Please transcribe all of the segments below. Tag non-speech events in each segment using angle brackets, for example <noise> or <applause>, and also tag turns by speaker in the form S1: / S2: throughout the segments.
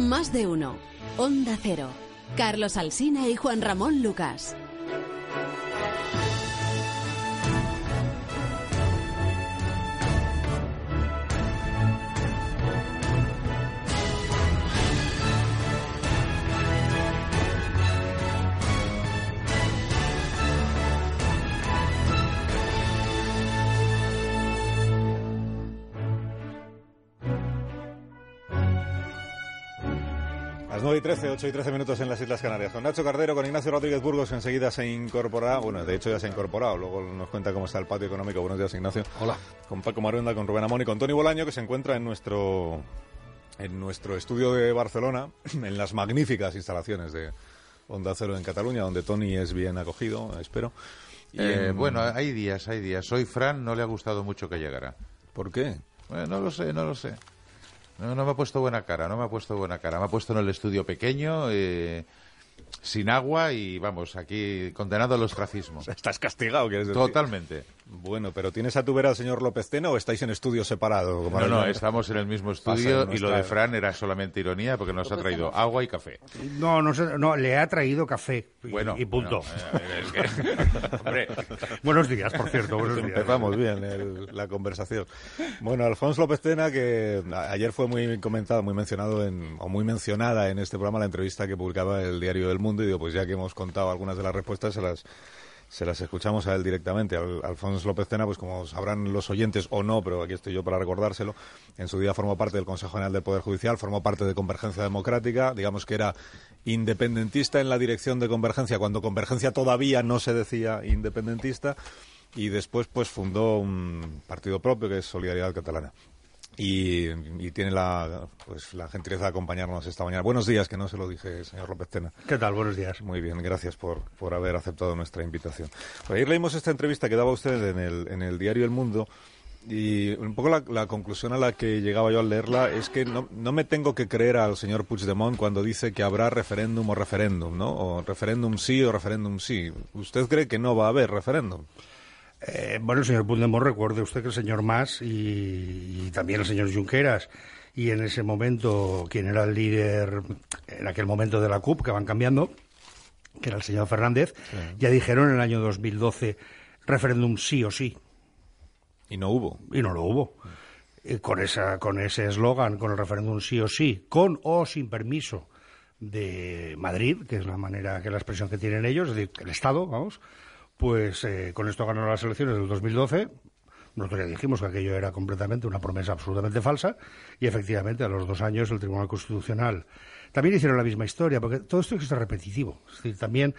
S1: Más de uno. Onda Cero. Carlos Alsina y Juan Ramón Lucas.
S2: 9 y 13, 8 y 13 minutos en las Islas Canarias. Con Nacho Cardero, con Ignacio Rodríguez Burgos, que enseguida se incorpora. Bueno, de hecho ya se ha incorporado. Luego nos cuenta cómo está el patio económico. Buenos días, Ignacio.
S3: Hola.
S2: Con Paco Maruenda, con Rubén Amón y con Tony Bolaño, que se encuentra en nuestro, en nuestro estudio de Barcelona, <clears throat> en las magníficas instalaciones de Onda Cero en Cataluña, donde Tony es bien acogido, espero. Y
S3: Eh,
S2: en-
S3: Bueno, hay días, hay días. Hoy Fran no le ha gustado mucho que llegara.
S2: ¿Por qué?
S3: Bueno, no lo sé, no lo sé. No, no me ha puesto buena cara, no me ha puesto buena cara. Me ha puesto en el estudio pequeño, eh, sin agua y, vamos, aquí condenado al ostracismo. <laughs>
S2: ¿Estás castigado, quieres decir?
S3: Totalmente.
S2: Bueno, pero ¿tienes a tu vera al señor López Tena o estáis en estudio separado?
S3: No, no, estamos en el mismo estudio y lo de Fran era solamente ironía porque nos ha traído agua y café.
S4: No, no, sé, no, le ha traído café y,
S3: Bueno,
S4: y punto.
S3: bueno, eh, <laughs>
S4: Buenos días, por cierto, buenos días.
S2: Empezamos bien el- la conversación. Bueno, Alfonso López Tena, que ayer fue muy comentado, muy mencionado en, o muy mencionada en este programa la entrevista que publicaba el Diario del Mundo, y digo, pues ya que hemos contado algunas de las respuestas, se las se las escuchamos a él directamente. Al- Alfonso López Tena, pues como sabrán los oyentes o no, pero aquí estoy yo para recordárselo, en su día formó parte del Consejo General del Poder Judicial, formó parte de Convergencia Democrática, digamos que era independentista en la dirección de Convergencia, cuando Convergencia todavía no se decía independentista, y después pues fundó un partido propio que es Solidaridad Catalana. Y, y tiene la, pues, la gentileza de acompañarnos esta mañana. Buenos días, que no se lo dije, señor López Tena.
S4: ¿Qué tal? Buenos días.
S2: Muy bien, gracias por, por haber aceptado nuestra invitación. Pues ayer leímos esta entrevista que daba usted en el, en el diario El Mundo y un poco la, la conclusión a la que llegaba yo al leerla es que no, no me tengo que creer al señor Puigdemont cuando dice que habrá referéndum o referéndum, ¿no? O referéndum sí o referéndum sí. ¿Usted cree que no va a haber referéndum?
S4: Eh, bueno, señor Puigdemont, recuerde usted que el señor Mas y, y también el señor Junqueras y en ese momento quien era el líder en aquel momento de la CUP, que van cambiando, que era el señor Fernández, ya dijeron en el año 2012 referéndum sí o sí.
S2: Y no hubo.
S4: y no lo hubo. Y con esa con ese eslogan, con el referéndum sí o sí, con o sin permiso de Madrid, que es la manera, que es la expresión que tienen ellos, es decir, el Estado, vamos, pues eh, con esto ganaron las elecciones del 2012. Nosotros ya dijimos que aquello era completamente una promesa absolutamente falsa y efectivamente a los dos años el Tribunal Constitucional también hicieron la misma historia, porque todo esto es repetitivo. Es decir, también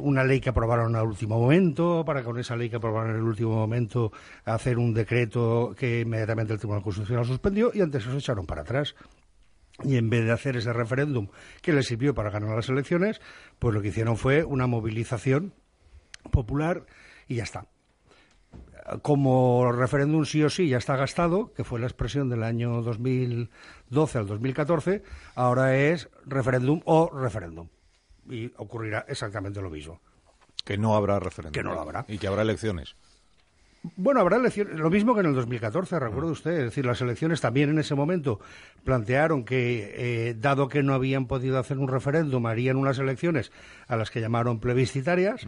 S4: una ley que aprobaron al último momento, para con esa ley que aprobaron en el último momento hacer un decreto que inmediatamente el Tribunal Constitucional suspendió y antes se echaron para atrás. Y en vez de hacer ese referéndum que les sirvió para ganar las elecciones, pues lo que hicieron fue una movilización popular y ya está. Como referéndum sí o sí ya está gastado, que fue la expresión del año 2012 al 2014, ahora es referéndum o referéndum. Y ocurrirá exactamente lo mismo.
S2: Que no habrá referéndum.
S4: Que no lo habrá.
S2: Y que habrá elecciones.
S4: Bueno, habrá elecciones, lo mismo que en el 2014, recuerde usted. Es decir, las elecciones también en ese momento plantearon que, eh, dado que no habían podido hacer un referéndum, harían unas elecciones a las que llamaron plebiscitarias,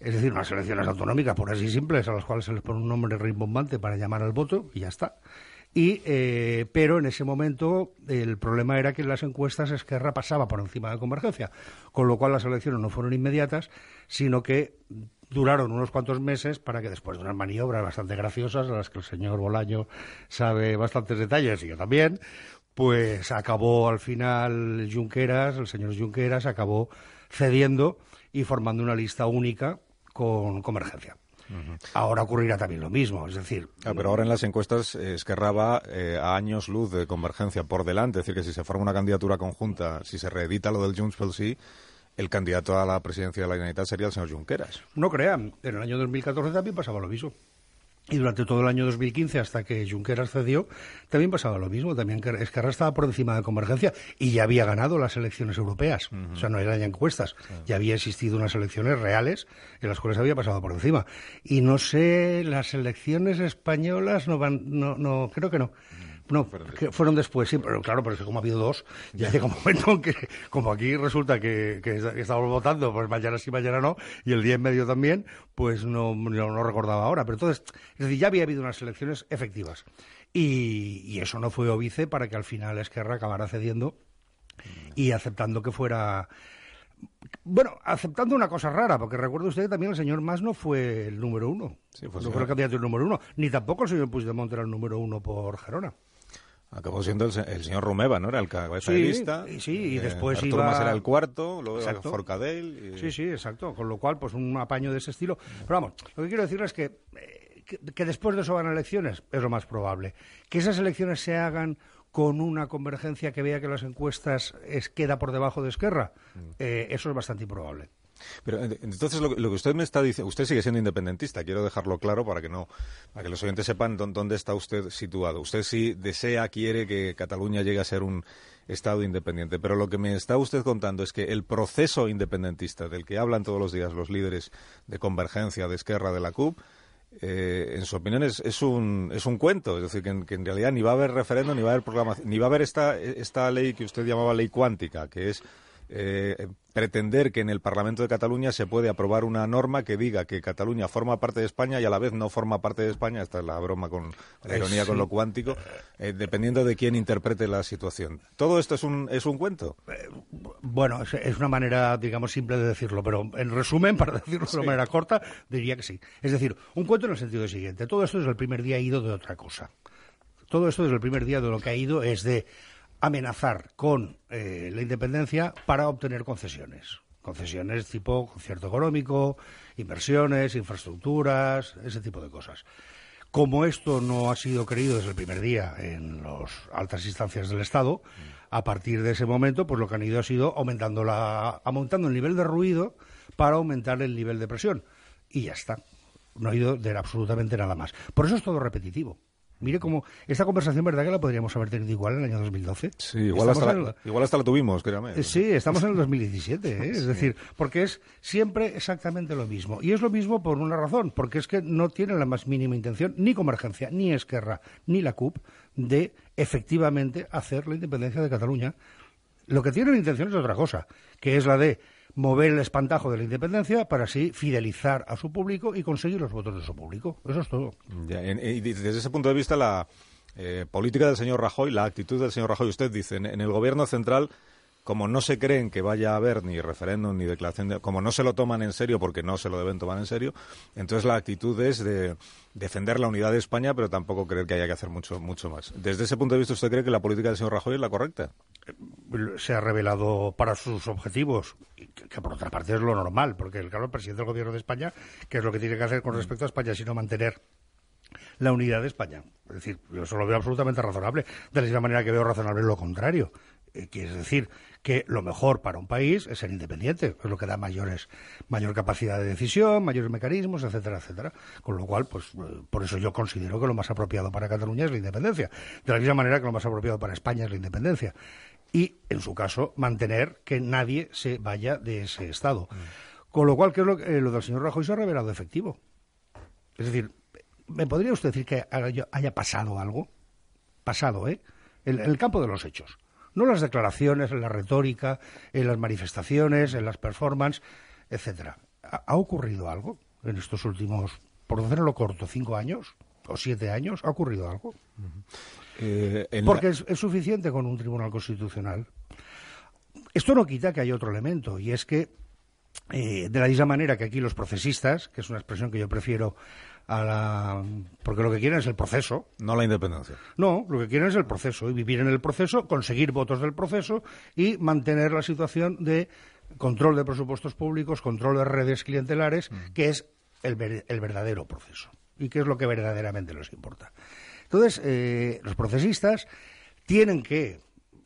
S4: es decir, unas elecciones autonómicas, por así simples, a las cuales se les pone un nombre rimbombante para llamar al voto y ya está. Y, eh, pero en ese momento el problema era que en las encuestas Esquerra pasaba por encima de Convergencia, con lo cual las elecciones no fueron inmediatas, sino que duraron unos cuantos meses para que después de unas maniobras bastante graciosas, a las que el señor Bolaño sabe bastantes detalles y yo también, pues acabó al final Junqueras, el señor Junqueras acabó cediendo y formando una lista única con Convergencia. Ahora ocurrirá también lo mismo, es decir,
S2: Ah, pero ahora en las encuestas eh, Esquerra va eh, a años luz de convergencia por delante. Es decir, que si se forma una candidatura conjunta, si se reedita lo del Junts pel Sí, el candidato a la presidencia de la Generalitat sería el señor Junqueras.
S4: No crean, en el año 2014 también pasaba lo mismo. Y durante todo el año 2015, hasta que Junqueras cedió, también pasaba lo mismo. También que Esquerra estaba por encima de Convergencia y ya había ganado las elecciones europeas. O sea, no eran ya encuestas. Ya había existido unas elecciones reales en las cuales había pasado por encima. Y no sé, las elecciones españolas no van, no, no creo que no. No, que fueron después, sí, pero claro, pero es que como ha habido dos, ya llega un momento en que, como aquí resulta que, que estamos votando, pues mañana sí, mañana no, y el día en medio también, pues no, no, recordaba ahora. Pero entonces, es decir, ya había habido unas elecciones efectivas. Y, y eso no fue óbice para que al final Esquerra acabara cediendo y aceptando que fuera bueno, aceptando una cosa rara, porque recuerda usted que también el señor Mas no fue el número uno. no fue el candidato número uno. Ni tampoco el señor Puigdemont era el número uno por Gerona.
S2: Acabó siendo el, señor Romeva, ¿no? Era el cabeza sí, de lista.
S4: Sí, y eh, después
S2: Arturo
S4: iba...
S2: Mas era el cuarto, luego exacto. Forcadell.
S4: Sí, sí, exacto. Con lo cual, pues un apaño de ese estilo. Pero vamos, lo que quiero decir es que, eh, que, que después de eso van elecciones, es lo más probable. Que esas elecciones se hagan con una convergencia que vea que las encuestas es, queda por debajo de Esquerra, mm. eh, eso es bastante improbable.
S2: Pero entonces lo, que usted me está diciendo, usted sigue siendo independentista, quiero dejarlo claro para que no, para que los oyentes sepan dónde está usted situado. Usted sí desea, quiere que Cataluña llegue a ser un Estado independiente, pero lo que me está usted contando es que el proceso independentista del que hablan todos los días los líderes de convergencia, de Esquerra, de la CUP, eh, en su opinión, es, es, un, es un cuento. Es decir, que en, realidad ni va a haber referéndum, ni va a haber programación, ni va a haber esta, esta ley que usted llamaba ley cuántica, que es eh, pretender que en el Parlamento de Cataluña se puede aprobar una norma que diga que Cataluña forma parte de España y a la vez no forma parte de España, esta es la broma con la ironía con lo cuántico, eh, dependiendo de quién interprete la situación. ¿Todo esto es un, es un cuento? Eh,
S4: bueno, es, una manera, digamos, simple de decirlo, pero en resumen, <laughs> para decirlo de una manera corta, diría que sí. Es decir, un cuento en el sentido siguiente. Todo esto desde el primer día ha ido de otra cosa. Todo esto desde el primer día de lo que ha ido es de amenazar con eh, la independencia para obtener concesiones. Concesiones tipo concierto económico, inversiones, infraestructuras, ese tipo de cosas. Como esto no ha sido creído desde el primer día en las altas instancias del Estado, a partir de ese momento, pues lo que han ido ha sido aumentando, la, aumentando el nivel de ruido para aumentar el nivel de presión. Y ya está. No ha ido de absolutamente nada más. Por eso es todo repetitivo. Mire cómo esta conversación, ¿verdad que la podríamos haber tenido igual en el año 2012?
S2: Sí, igual, hasta la, igual hasta la, tuvimos, créame.
S4: Eh, sí, estamos en el 2017, ¿eh? <laughs> es decir, porque es siempre exactamente lo mismo. Y es lo mismo por una razón, porque es que no tiene la más mínima intención, ni Convergencia, ni Esquerra, ni la CUP, de efectivamente hacer la independencia de Cataluña. Lo que tienen intención es otra cosa, que es la de mover el espantajo de la independencia para así fidelizar a su público y conseguir los votos de su público. Eso es todo.
S2: y desde ese punto de vista, la eh, política del señor Rajoy, la actitud del señor Rajoy, usted dice, en el gobierno central como no se creen que vaya a haber ni referéndum ni declaración, de, como no se lo toman en serio porque no se lo deben tomar en serio, entonces la actitud es de defender la unidad de España, pero tampoco creer que haya que hacer mucho, mucho más. Desde ese punto de vista, ¿usted cree que la política del señor Rajoy es la correcta?
S4: Se ha revelado para sus objetivos, que, por otra parte es lo normal, porque el, claro, el presidente del gobierno de España, ¿qué es lo que tiene que hacer con respecto a España, sino mantener la unidad de España. Es decir, yo eso lo veo absolutamente razonable, de la misma manera que veo razonable lo contrario. Eh, quiere decir que lo mejor para un país es ser independiente, es lo que da mayores, mayor capacidad de decisión, mayores mecanismos, etcétera, etcétera. Con lo cual, pues eh, por eso yo considero que lo más apropiado para Cataluña es la independencia. De la misma manera que lo más apropiado para España es la independencia. Y, en su caso, mantener que nadie se vaya de ese Estado. Con lo cual, que lo, eh, lo del señor Rajoy se ha revelado efectivo. Es decir, ¿me podría usted decir que haya pasado algo? Pasado, ¿eh? en el campo de los hechos no las declaraciones, en la retórica, en las manifestaciones, en las performances, etcétera. ¿Ha, ocurrido algo en estos últimos, por hacerlo corto, cinco años o siete años? ¿Ha ocurrido algo? Eh, Porque es, suficiente con un tribunal constitucional. Esto no quita que haya otro elemento, y es que, eh, de la misma manera que aquí los procesistas, que es una expresión que yo prefiero a la... porque lo que quieren es el proceso.
S2: No la independencia.
S4: No, lo que quieren es el proceso y vivir en el proceso, conseguir votos del proceso y mantener la situación de control de presupuestos públicos, control de redes clientelares, mm. que es el, verdadero proceso y que es lo que verdaderamente les importa. Entonces, eh, los procesistas tienen que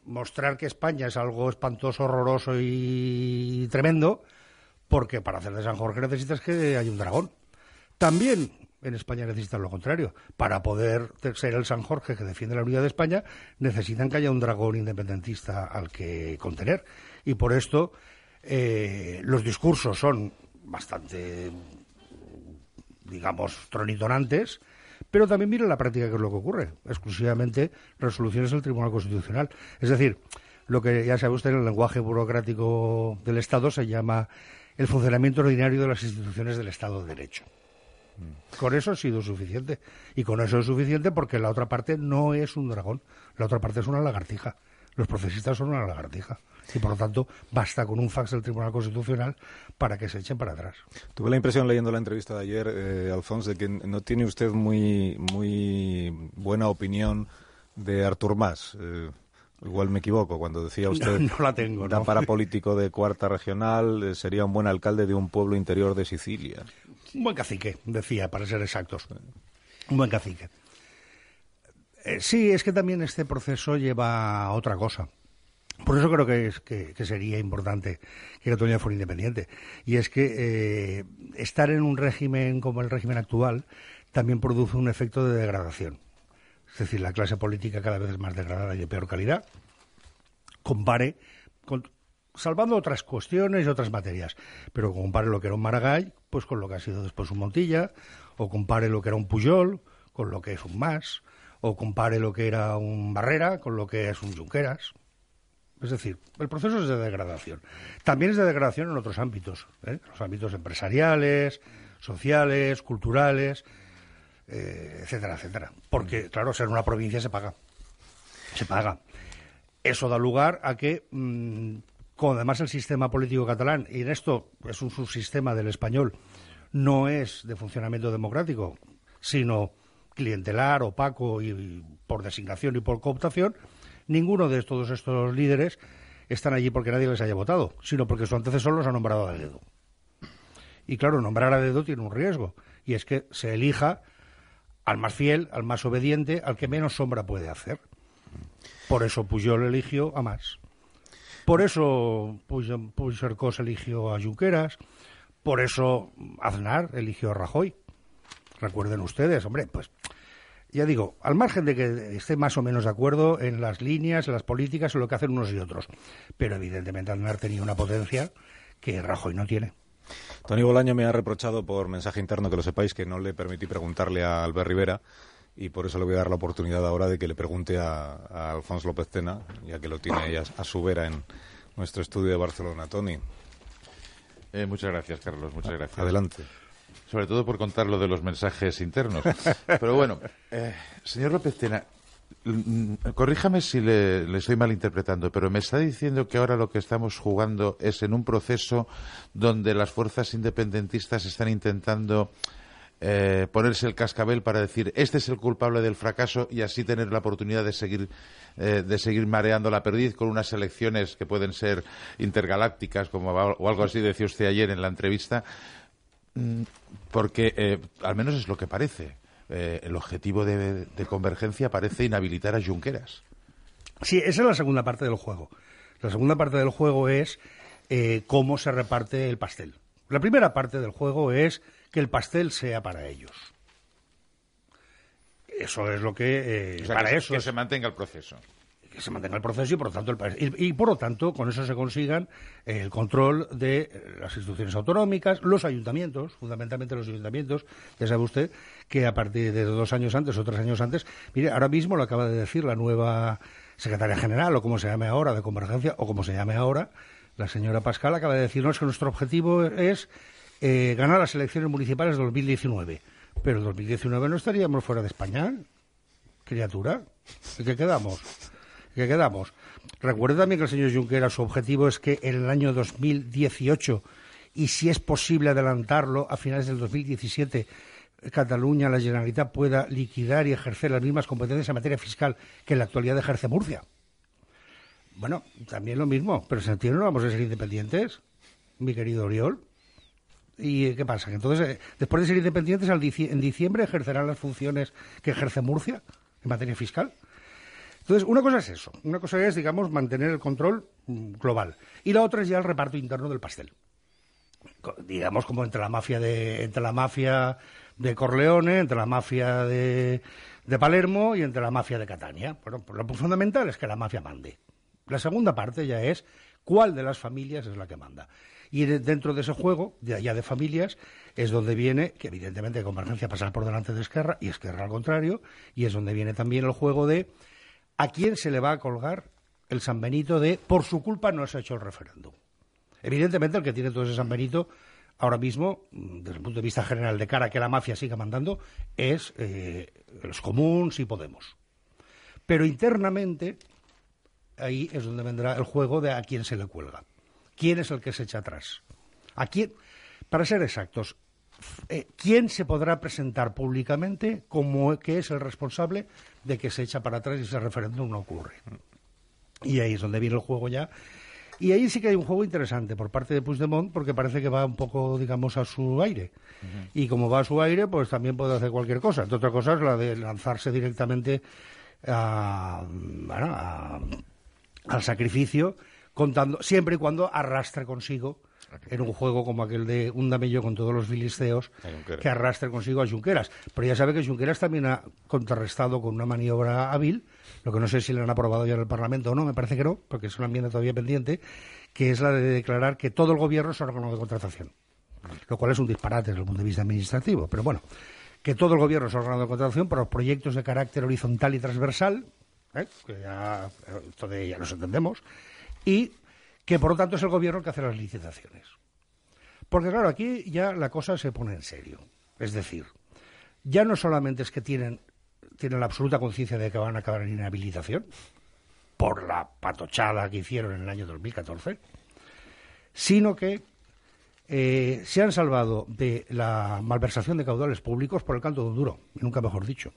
S4: mostrar que España es algo espantoso, horroroso y tremendo, porque para hacer de San Jorge necesitas que haya un dragón. También en España necesitan lo contrario. Para poder ser el San Jorge que defiende la unidad de España, necesitan que haya un dragón independentista al que contener. Y por esto eh, los discursos son bastante, digamos, tronitonantes, Pero también mire la práctica que es lo que ocurre, exclusivamente resoluciones del Tribunal Constitucional. Es decir, lo que ya sabe usted en el lenguaje burocrático del Estado se llama el funcionamiento ordinario de las instituciones del Estado de Derecho. Con eso ha sido suficiente. Y con eso es suficiente porque la otra parte no es un dragón, la otra parte es una lagartija. Los procesistas son una lagartija. Y por lo tanto, basta con un fax del Tribunal Constitucional para que se echen para atrás.
S2: Tuve la impresión leyendo la entrevista de ayer, eh, Alfonso, de que no tiene usted muy, muy buena opinión de Artur Mas. Eh, igual me equivoco cuando decía usted
S4: no, la tengo,
S2: da para <laughs> político de cuarta regional, eh, sería un buen alcalde de un pueblo interior de Sicilia.
S4: Un buen cacique, decía, para ser exactos. Un buen cacique. Eh, sí, es que también este proceso lleva a otra cosa. Por eso creo que, es, que, sería importante que Cataluña fuera independiente. Y es que eh, estar en un régimen como el régimen actual también produce un efecto de degradación. Es decir, la clase política cada vez es más degradada y de peor calidad. Compare, con, salvando otras cuestiones y otras materias, pero compare lo que era un Maragall pues con lo que ha sido después un Montilla, o compare lo que era un Puyol con lo que es un Mas, o compare lo que era un Barrera con lo que es un Junqueras. Es decir, el proceso es de degradación. También es de degradación en otros ámbitos, ¿eh? los ámbitos empresariales, sociales, culturales, eh, etcétera, etcétera. Porque, claro, ser una provincia se paga. Se paga. Eso da lugar a que, mm, con además el sistema político catalán, y en esto es un subsistema del español, no es de funcionamiento democrático, sino clientelar, opaco y por designación y por cooptación, ninguno de todos estos líderes están allí porque nadie les haya votado, sino porque su antecesor los ha nombrado a dedo. Y claro, nombrar a dedo tiene un riesgo, y es que se elija al más fiel, al más obediente, al que menos sombra puede hacer. Por eso Pujol eligió a más. Por eso Puigcercós eligió a Junqueras. Por eso Aznar eligió a Rajoy. Recuerden ustedes, hombre, pues ya digo, al margen de que esté más o menos de acuerdo en las líneas, en las políticas, en lo que hacen unos y otros. Pero evidentemente Aznar tenía una potencia que Rajoy no tiene.
S2: Tony Bolaño me ha reprochado por mensaje interno que lo sepáis que no le permití preguntarle a Albert Rivera y por eso le voy a dar la oportunidad ahora de que le pregunte a, Alfonso López Tena, ya que lo tiene ella a su vera en nuestro estudio de Barcelona. Tony.
S3: Eh, muchas gracias, Carlos. Muchas gracias.
S2: Adelante.
S3: Sobre todo por contar lo de los mensajes internos. <laughs> Pero bueno, eh, señor López Tena, Mm, corríjame si le, estoy malinterpretando, pero me está diciendo que ahora lo que estamos jugando es en un proceso donde las fuerzas independentistas están intentando eh, ponerse el cascabel para decir este es el culpable del fracaso y así tener la oportunidad de seguir eh, de seguir mareando la perdiz con unas elecciones que pueden ser intergalácticas como o algo así decía usted ayer en la entrevista mm, porque eh, al menos es lo que parece el objetivo de, convergencia parece inhabilitar a Junqueras.
S4: Sí, esa es la segunda parte del juego. La segunda parte del juego es cómo se reparte el pastel. La primera parte del juego es que el pastel sea para ellos. Eso es lo que.
S3: Eh, para eso que se mantenga el proceso
S4: que se mantenga el proceso y por lo tanto el y, por lo tanto con eso se consigan el control de las instituciones autonómicas, los ayuntamientos, fundamentalmente los ayuntamientos, ya sabe usted que a partir de dos años antes o tres años antes, mire, ahora mismo lo acaba de decir la nueva secretaria general o como se llame ahora de convergencia o como se llame ahora, la señora Pascal acaba de decirnos que nuestro objetivo es eh, ganar las elecciones municipales de 2019. Pero en 2019 no estaríamos fuera de España, criatura. ¿De qué quedamos? que quedamos. Recuerde también que el señor Junqueras, su objetivo es que en el año 2018, y si es posible adelantarlo a finales del 2017, Cataluña, la Generalitat pueda liquidar y ejercer las mismas competencias en materia fiscal que en la actualidad ejerce Murcia. Bueno, también lo mismo, pero ¿se entiende? ¿No vamos a ser independientes, mi querido Oriol? ¿Y qué pasa? entonces, eh, después de ser independientes, en diciembre ejercerán las funciones que ejerce Murcia en materia fiscal. Entonces, una cosa es eso, una cosa es, digamos, mantener el control mm, global y la otra es ya el reparto interno del pastel. Digamos como entre la mafia de entre la mafia de Corleone, entre la mafia de, de Palermo y entre la mafia de Catania. Bueno, pues lo fundamental es que la mafia mande. La segunda parte ya es cuál de las familias es la que manda. Y dentro de ese juego, de allá de familias, es donde viene, que evidentemente Convergencia pasará por delante de Esquerra y Esquerra al contrario, y es donde viene también el juego de a quién se le va a colgar el San Benito de por su culpa no se ha hecho el referéndum. Evidentemente el que tiene todo ese San Benito ahora mismo, desde el punto de vista general, de cara a que la mafia siga mandando, es eh, los comuns y Podemos. Pero internamente, ahí es donde vendrá el juego de a quién se le cuelga. ¿Quién es el que se echa atrás? ¿A quién? Para ser exactos, eh, ¿quién se podrá presentar públicamente como que es el responsable de que se echa para atrás y ese referéndum no ocurre? Y ahí es donde viene el juego ya. Y ahí sí que hay un juego interesante por parte de Puigdemont, porque parece que va un poco, digamos, a su aire. Y como va a su aire, pues también puede hacer cualquier cosa. Entre otras cosas, la de lanzarse directamente al sacrificio, contando, siempre y cuando arrastre consigo en un juego como aquel de un damello con todos los filisteos que arrastre consigo a Junqueras. Pero ya sabe que Junqueras también ha contrarrestado con una maniobra hábil, lo que no sé si le han aprobado ya en el Parlamento o no, me parece que no, porque es una enmienda todavía pendiente, que es la de declarar que todo el gobierno es órgano de contratación. Lo cual es un disparate desde el punto de vista administrativo. Pero bueno, que todo el gobierno es órgano de contratación para los proyectos de carácter horizontal y transversal, ¿eh? que ya, esto de ya nos entendemos, y que por lo tanto es el gobierno el que hace las licitaciones. Porque claro, aquí ya la cosa se pone en serio. Es decir, ya no solamente es que tienen, tienen la absoluta conciencia de que van a acabar en inhabilitación, por la patochada que hicieron en el año 2014, sino que eh, se han salvado de la malversación de caudales públicos por el canto de un duro, nunca mejor dicho.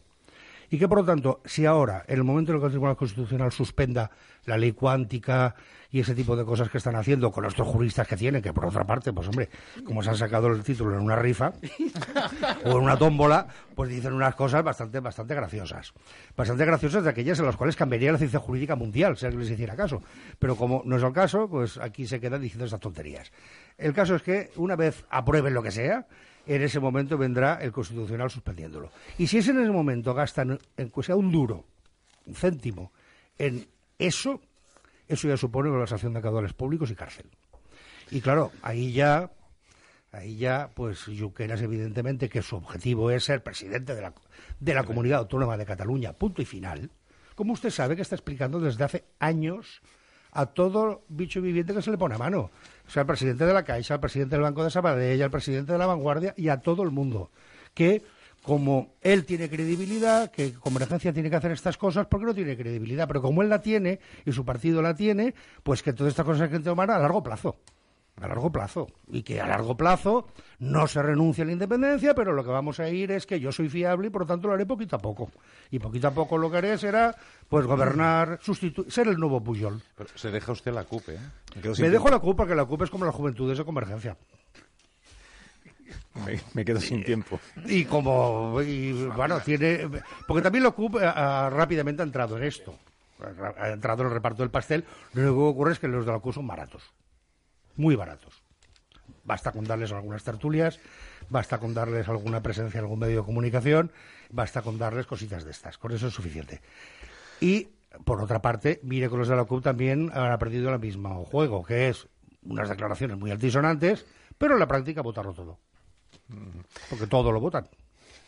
S4: Y que, por lo tanto, si ahora, en el momento en el que el Tribunal Constitucional suspenda la ley cuántica y ese tipo de cosas que están haciendo con estos juristas que tienen, que por otra parte, pues hombre, como se han sacado el título en una rifa <laughs> o en una tómbola, pues dicen unas cosas bastante, bastante graciosas. Bastante graciosas de aquellas en las cuales cambiaría la ciencia jurídica mundial, si alguien les hiciera caso. Pero como no es el caso, pues aquí se quedan diciendo estas tonterías. El caso es que una vez aprueben lo que sea, en ese momento vendrá el Constitucional suspendiéndolo. Y si es en ese momento gastan, en sea un duro, un céntimo, en eso, eso ya supone una acción de caudales públicos y cárcel. Y claro, ahí ya, ahí ya, pues Junqueras evidentemente que su objetivo es ser presidente de la, de la Comunidad Autónoma de Cataluña, punto y final. Como usted sabe que está explicando desde hace años a todo bicho viviente que se le pone a mano. O sea, al presidente de la Caixa, al presidente del Banco de Sabadell, al presidente de la Vanguardia y a todo el mundo. Que como él tiene credibilidad, que Convergencia tiene que hacer estas cosas, porque no tiene credibilidad. Pero como él la tiene y su partido la tiene, pues que todas estas cosas hay que tomar a largo plazo a largo plazo. Y que a largo plazo no se renuncia a la independencia, pero lo que vamos a ir es que yo soy fiable y por lo tanto lo haré poquito a poco. Y poquito a poco lo que haré será pues gobernar, sustituir, ser el nuevo Puyol.
S3: se deja usted la CUP, ¿eh?
S4: Me, dejo la CUP porque la CUP es como la juventud de convergencia.
S2: Me, quedo sin tiempo.
S4: Y como, bueno, tiene. Porque también la CUP rápidamente ha entrado en esto. Ha entrado en el reparto del pastel. Lo único que ocurre es que los de la CUP son baratos muy baratos. Basta con darles algunas tertulias, basta con darles alguna presencia en algún medio de comunicación, basta con darles cositas de estas. Con eso es suficiente. Y, por otra parte, mire que los de la CUP también han aprendido el mismo juego, que es unas declaraciones muy altisonantes, pero en la práctica votarlo todo. Porque todo lo votan.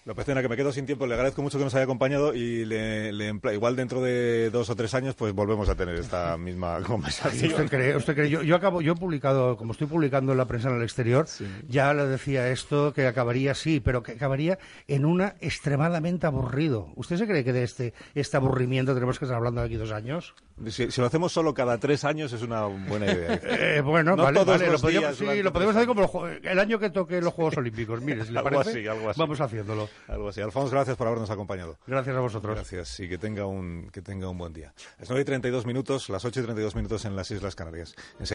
S2: López Tena, que me quedo sin tiempo, le agradezco mucho que nos haya acompañado y le, igual dentro de dos o tres años pues volvemos a tener esta <laughs> misma conversación.
S4: ¿Usted cree? Usted cree? Yo, yo, acabo, yo he publicado, como estoy publicando en la prensa en el exterior, ya le decía esto que acabaría sí, pero que acabaría en una extremadamente aburrido. ¿Usted se cree que de este, este aburrimiento tenemos que estar hablando de aquí dos años?
S2: Si, lo hacemos solo cada tres años es una buena idea. <laughs>
S4: Eh, bueno, vale, vale lo, podemos, sí, lo podemos hacer como el año que toque los Juegos Olímpicos. Mire, si le parece,
S2: así, algo así.
S4: vamos haciéndolo.
S2: Algo así. Alfonso, gracias por habernos acompañado.
S4: Gracias a vosotros.
S2: Gracias y que tenga un, que tenga un buen día. Las 9 y 32 minutos, las 8 y 32 minutos en las Islas Canarias.